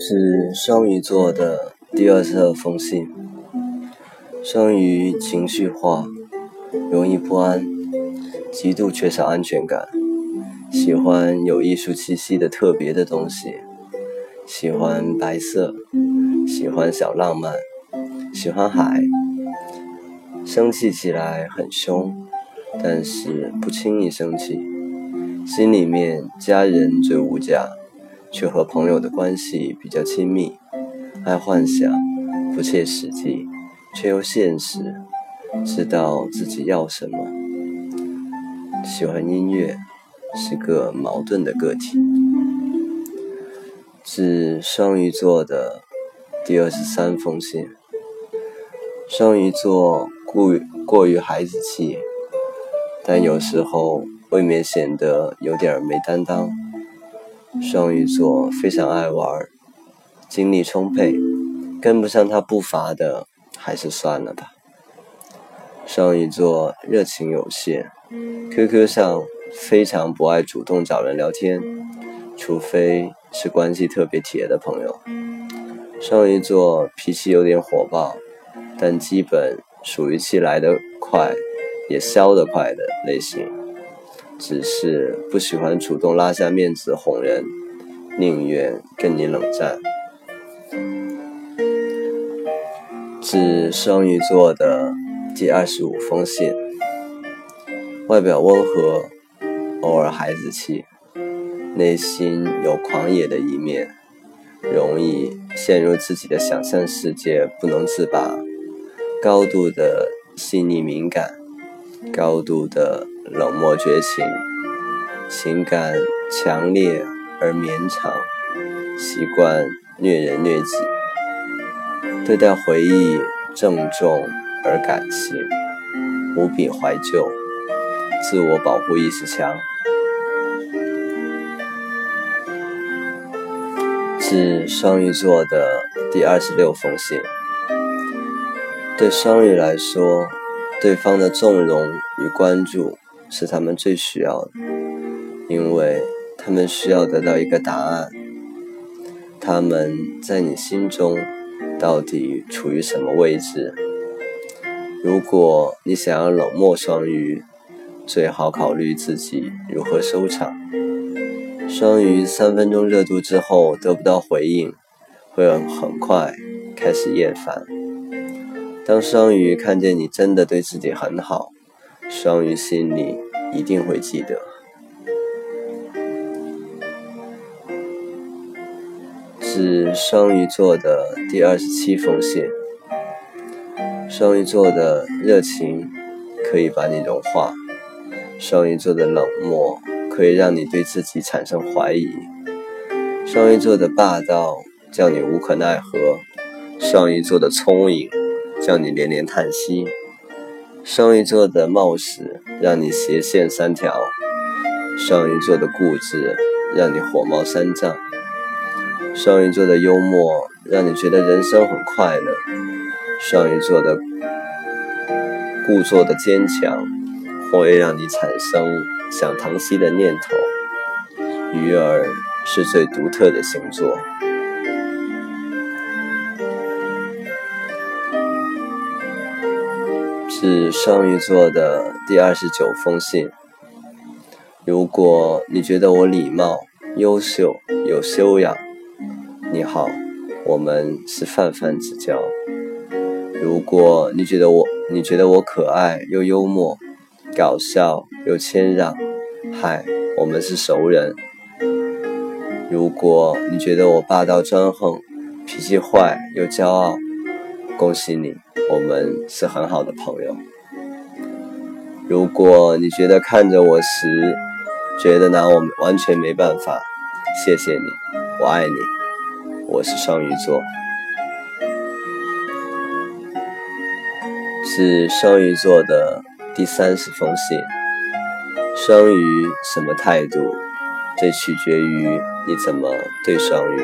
是双鱼座的第二十二封信。双鱼情绪化，容易不安，极度缺少安全感，喜欢有艺术气息的特别的东西，喜欢白色，喜欢小浪漫，喜欢海。生气起来很凶，但是不轻易生气，心里面家人最无价。却和朋友的关系比较亲密，爱幻想，不切实际，却又现实，知道自己要什么，喜欢音乐，是个矛盾的个体。致双鱼座的第二十三封信。双鱼座过于过于孩子气，但有时候未免显得有点没担当。双鱼座非常爱玩，精力充沛，跟不上他步伐的还是算了吧。双鱼座热情有限，QQ 上非常不爱主动找人聊天，除非是关系特别铁的朋友。双鱼座脾气有点火爆，但基本属于气来得快，也消得快的类型。只是不喜欢主动拉下面子哄人，宁愿跟你冷战。致双鱼座的第二十五封信。外表温和，偶尔孩子气，内心有狂野的一面，容易陷入自己的想象世界不能自拔，高度的细腻敏感，高度的。冷漠绝情，情感强烈而绵长，习惯虐人虐己，对待回忆郑重而感性，无比怀旧，自我保护意识强。致双鱼座的第二十六封信，对双鱼来说，对方的纵容与关注。是他们最需要的，因为他们需要得到一个答案：他们在你心中到底处于什么位置？如果你想要冷漠双鱼，最好考虑自己如何收场。双鱼三分钟热度之后得不到回应，会很快开始厌烦。当双鱼看见你真的对自己很好。双鱼心里一定会记得。是双鱼座的第二十七封信。双鱼座的热情可以把你融化，双鱼座的冷漠可以让你对自己产生怀疑，双鱼座的霸道叫你无可奈何，双鱼座的聪颖叫你连连叹息。双鱼座的冒失让你斜线三条，双鱼座的固执让你火冒三丈，双鱼座的幽默让你觉得人生很快乐，双鱼座的故作的坚强会让你产生想疼惜的念头。鱼儿是最独特的星座。是双鱼座的第二十九封信。如果你觉得我礼貌、优秀、有修养，你好，我们是泛泛之交。如果你觉得我你觉得我可爱又幽默、搞笑又谦让，嗨，我们是熟人。如果你觉得我霸道专横、脾气坏又骄傲，恭喜你。我们是很好的朋友。如果你觉得看着我时，觉得拿我完全没办法，谢谢你，我爱你。我是双鱼座，是双鱼座的第三十封信。双鱼什么态度，这取决于你怎么对双鱼。